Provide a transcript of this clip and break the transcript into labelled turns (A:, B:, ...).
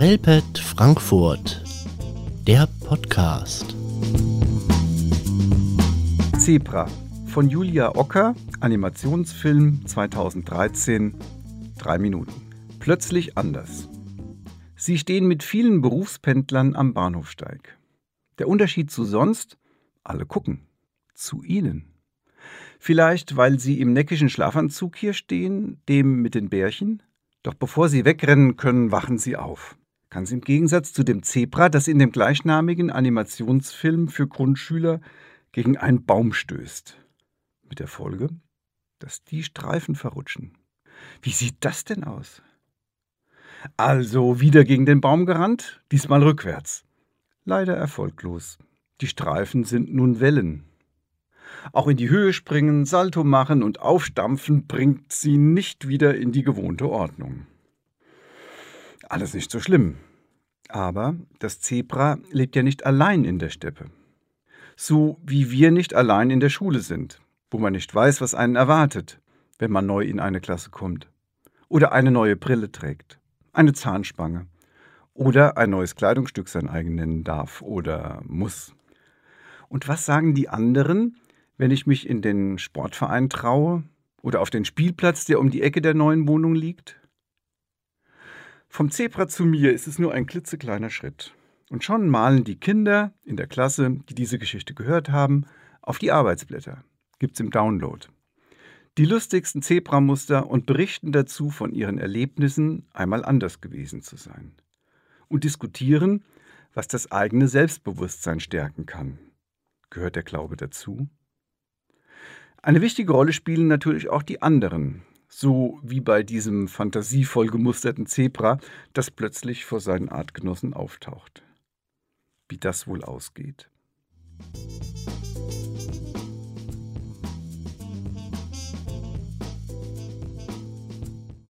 A: Relpet Frankfurt, der Podcast.
B: Zebra von Julia Ocker, Animationsfilm 2013, drei Minuten. Plötzlich anders. Sie stehen mit vielen Berufspendlern am Bahnhofsteig. Der Unterschied zu sonst? Alle gucken. Zu ihnen. Vielleicht, weil sie im neckischen Schlafanzug hier stehen, dem mit den Bärchen? Doch bevor sie wegrennen können, wachen sie auf. Ganz im Gegensatz zu dem Zebra, das in dem gleichnamigen Animationsfilm für Grundschüler gegen einen Baum stößt. Mit der Folge, dass die Streifen verrutschen. Wie sieht das denn aus? Also wieder gegen den Baum gerannt, diesmal rückwärts. Leider erfolglos. Die Streifen sind nun Wellen. Auch in die Höhe springen, Salto machen und aufstampfen bringt sie nicht wieder in die gewohnte Ordnung. Alles nicht so schlimm. Aber das Zebra lebt ja nicht allein in der Steppe. So wie wir nicht allein in der Schule sind, wo man nicht weiß, was einen erwartet, wenn man neu in eine Klasse kommt. Oder eine neue Brille trägt, eine Zahnspange. Oder ein neues Kleidungsstück sein eigen nennen darf oder muss. Und was sagen die anderen, wenn ich mich in den Sportverein traue oder auf den Spielplatz, der um die Ecke der neuen Wohnung liegt? Vom Zebra zu mir ist es nur ein klitzekleiner Schritt. Und schon malen die Kinder in der Klasse, die diese Geschichte gehört haben, auf die Arbeitsblätter. Gibt's im Download. Die lustigsten Zebramuster und berichten dazu von ihren Erlebnissen, einmal anders gewesen zu sein. Und diskutieren, was das eigene Selbstbewusstsein stärken kann. Gehört der Glaube dazu? Eine wichtige Rolle spielen natürlich auch die anderen, so wie bei diesem fantasievoll gemusterten Zebra, das plötzlich vor seinen Artgenossen auftaucht. Wie das wohl ausgeht.